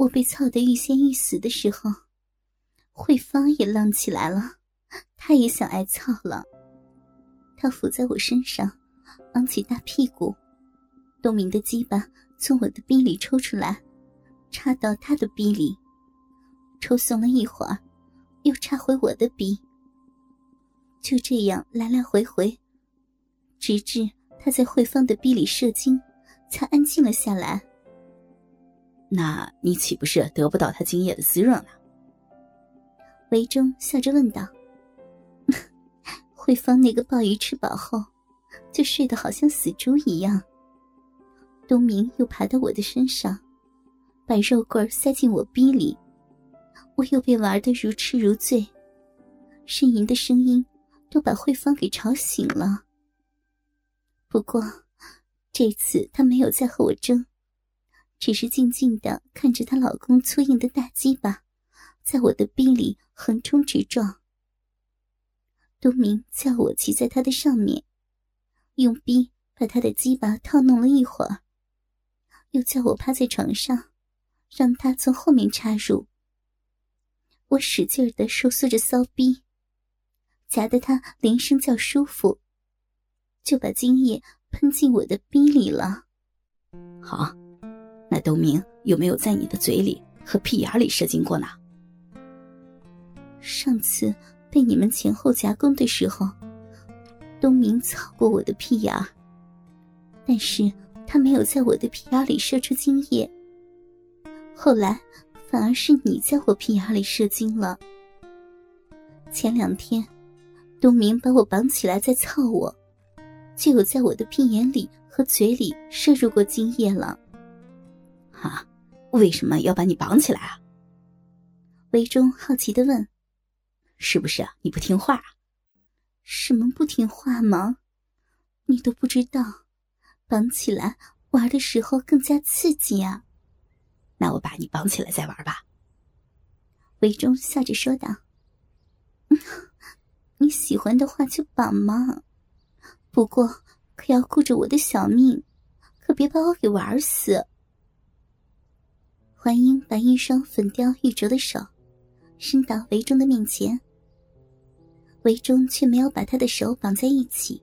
我被操得欲仙欲死的时候，慧芳也浪起来了，她也想挨操了。她伏在我身上，昂起大屁股，东明的鸡巴从我的逼里抽出来，插到他的逼里，抽松了一会儿，又插回我的逼。就这样来来回回，直至他在慧芳的逼里射精，才安静了下来。那你岂不是得不到他精液的滋润了？韦忠笑着问道。慧芳那个鲍鱼吃饱后，就睡得好像死猪一样。东明又爬到我的身上，把肉棍塞进我逼里，我又被玩得如痴如醉，呻吟的声音都把慧芳给吵醒了。不过，这次他没有再和我争。只是静静的看着她老公粗硬的大鸡巴，在我的逼里横冲直撞。东明叫我骑在他的上面，用逼把他的鸡巴套弄了一会儿，又叫我趴在床上，让他从后面插入。我使劲的收缩着骚逼，夹得他连声叫舒服，就把精液喷进我的逼里了。好。那东明有没有在你的嘴里和屁眼里射精过呢？上次被你们前后夹攻的时候，东明操过我的屁眼，但是他没有在我的屁眼里射出精液。后来反而是你在我屁眼里射精了。前两天，东明把我绑起来再操我，就有在我的屁眼里和嘴里射入过精液了。啊，为什么要把你绑起来啊？韦忠好奇的问：“是不是啊你不听话？什么不听话吗？你都不知道，绑起来玩的时候更加刺激啊！那我把你绑起来再玩吧。”韦忠笑着说道：“你喜欢的话就绑嘛，不过可要顾着我的小命，可别把我给玩死。”怀英把一双粉雕玉琢的手伸到韦忠的面前，韦忠却没有把他的手绑在一起，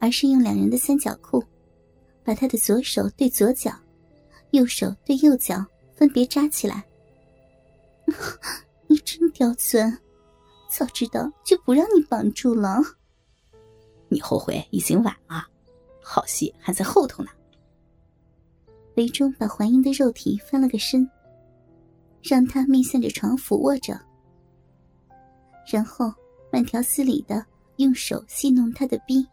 而是用两人的三角裤，把他的左手对左脚，右手对右脚分别扎起来。你真刁钻，早知道就不让你绑住了。你后悔已经晚了，好戏还在后头呢。韦忠把环英的肉体翻了个身，让她面向着床俯卧着，然后慢条斯理的用手戏弄她的逼。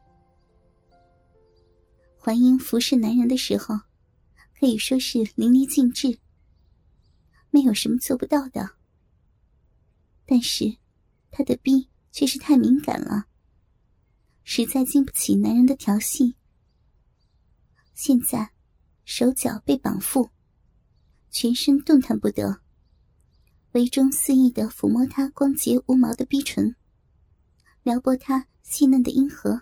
环英服侍男人的时候，可以说是淋漓尽致，没有什么做不到的。但是，她的逼却是太敏感了，实在经不起男人的调戏。现在。手脚被绑缚，全身动弹不得。韦忠肆意的抚摸她光洁无毛的逼唇，撩拨她细嫩的阴核，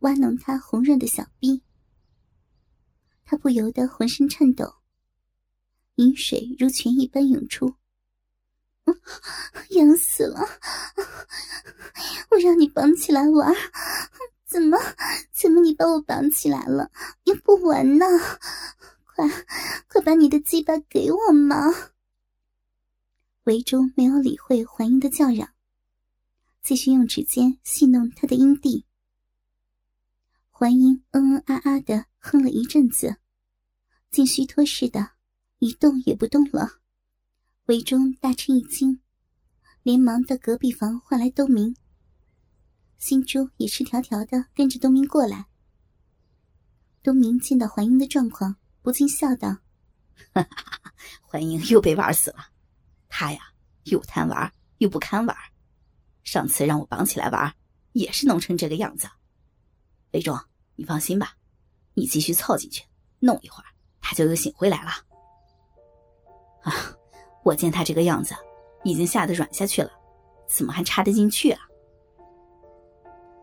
挖弄她红润的小臂。他不由得浑身颤抖，饮水如泉一般涌出。痒死了！我让你绑起来玩。怎么？怎么你把我绑起来了又不玩呢？快，快把你的鸡巴给我嘛！维忠没有理会环英的叫嚷，继续用指尖戏弄她的阴蒂。环英嗯嗯啊啊的哼了一阵子，竟虚脱似的，一动也不动了。维忠大吃一惊，连忙到隔壁房唤来东明。新珠也赤条条的跟着东明过来。东明见到环英的状况，不禁笑道：“环英又被玩死了。他呀，又贪玩又不堪玩。上次让我绑起来玩，也是弄成这个样子。魏忠，你放心吧，你继续凑进去，弄一会儿，他就又醒回来了。啊，我见他这个样子，已经吓得软下去了，怎么还插得进去啊？”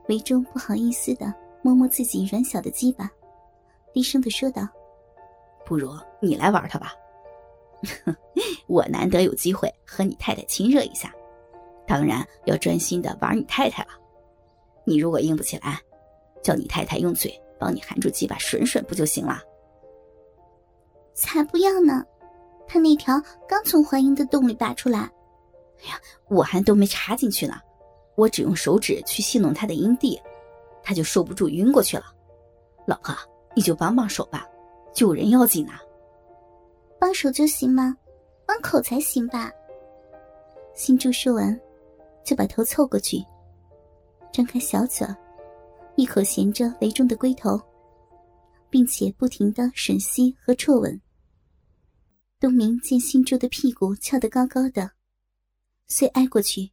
韦中不好意思的摸摸自己软小的鸡巴，低声的说道：“不如你来玩他吧。”我难得有机会和你太太亲热一下，当然要专心的玩你太太了。你如果硬不起来，叫你太太用嘴帮你含住鸡巴吮吮不就行了？才不要呢！他那条刚从怀英的洞里拔出来，哎呀，我还都没插进去呢，我只用手指去戏弄他的阴蒂，他就受不住晕过去了。老婆，你就帮帮手吧，救人要紧呐。帮手就行吗？帮口才行吧。新珠说完，就把头凑过去，张开小嘴，一口衔着围中的龟头，并且不停的吮吸和啜吻。东明见新珠的屁股翘得高高的，遂挨过去，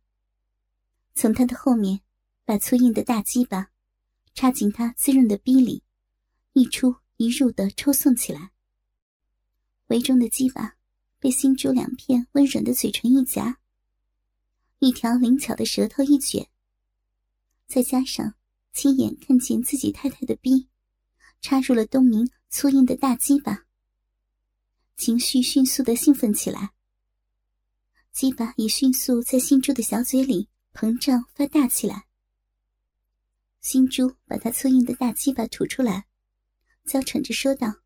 从他的后面把粗硬的大鸡巴插进他滋润的逼里，一出一入的抽送起来。围中的鸡巴被新珠两片温软的嘴唇一夹，一条灵巧的舌头一卷，再加上亲眼看见自己太太的逼插入了东明粗硬的大鸡巴。情绪迅速的兴奋起来，鸡巴也迅速在新珠的小嘴里膨胀发大起来。新珠把他粗硬的大鸡巴吐出来，娇喘着说道：“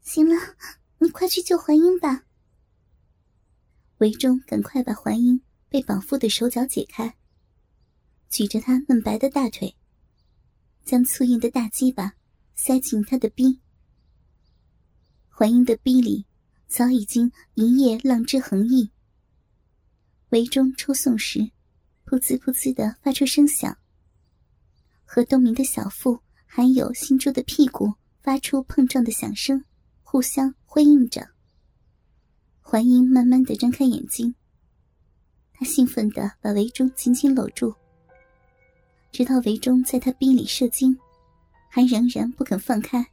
行了，你快去救怀英吧。”韦忠赶快把怀英被绑缚的手脚解开，举着他嫩白的大腿，将粗硬的大鸡巴塞进他的逼。怀英的逼里早已经一夜浪之横溢。围中抽送时，噗滋噗滋的发出声响，和东明的小腹还有新珠的屁股发出碰撞的响声，互相辉映着。怀英慢慢的睁开眼睛，他兴奋的把围中紧紧搂住，直到围中在他逼里射精，还仍然不肯放开。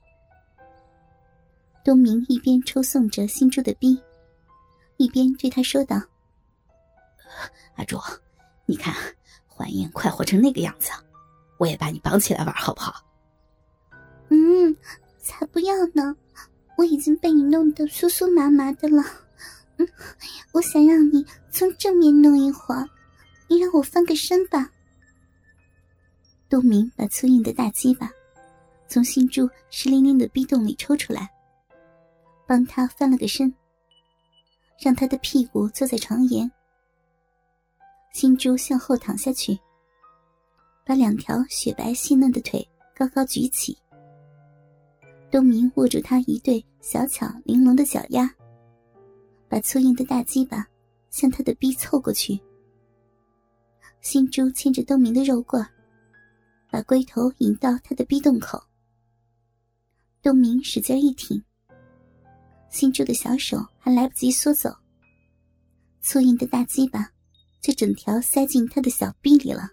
东明一边抽送着新珠的逼，一边对他说道：“阿柱，你看，怀英快活成那个样子，我也把你绑起来玩，好不好？”“嗯，才不要呢！我已经被你弄得酥酥麻麻的了。嗯，我想让你从正面弄一会儿，你让我翻个身吧。”杜明把粗硬的大鸡巴从新柱湿淋淋的逼洞里抽出来。帮他翻了个身，让他的屁股坐在床沿。新珠向后躺下去，把两条雪白细嫩的腿高高举起。东明握住他一对小巧玲珑的脚丫，把粗硬的大鸡巴向他的逼凑过去。新珠牵着东明的肉棍把龟头引到他的逼洞口。东明使劲一挺。新珠的小手还来不及缩走，粗硬的大鸡巴就整条塞进他的小臂里了。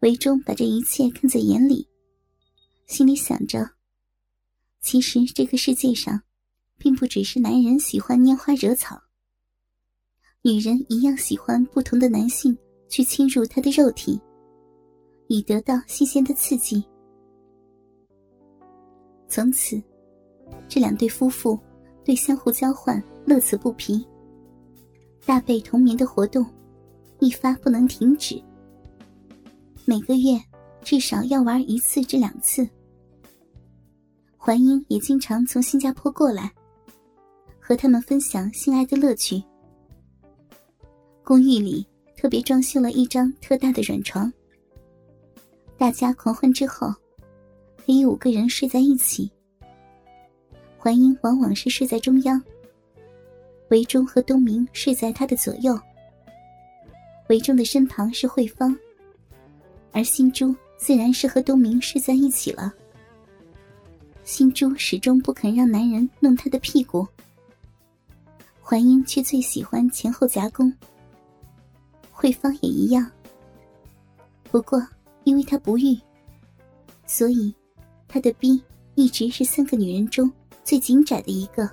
韦忠把这一切看在眼里，心里想着：其实这个世界上，并不只是男人喜欢拈花惹草，女人一样喜欢不同的男性去侵入她的肉体，以得到新鲜的刺激。从此。这两对夫妇对相互交换乐此不疲，大被同眠的活动一发不能停止。每个月至少要玩一次至两次。环英也经常从新加坡过来，和他们分享性爱的乐趣。公寓里特别装修了一张特大的软床，大家狂欢之后，可以五个人睡在一起。怀英往往是睡在中央，韦忠和东明睡在他的左右。韦忠的身旁是慧芳，而新珠自然是和东明睡在一起了。新珠始终不肯让男人弄她的屁股，怀英却最喜欢前后夹攻。慧芳也一样，不过因为她不育，所以她的逼一直是三个女人中。最紧窄的一个。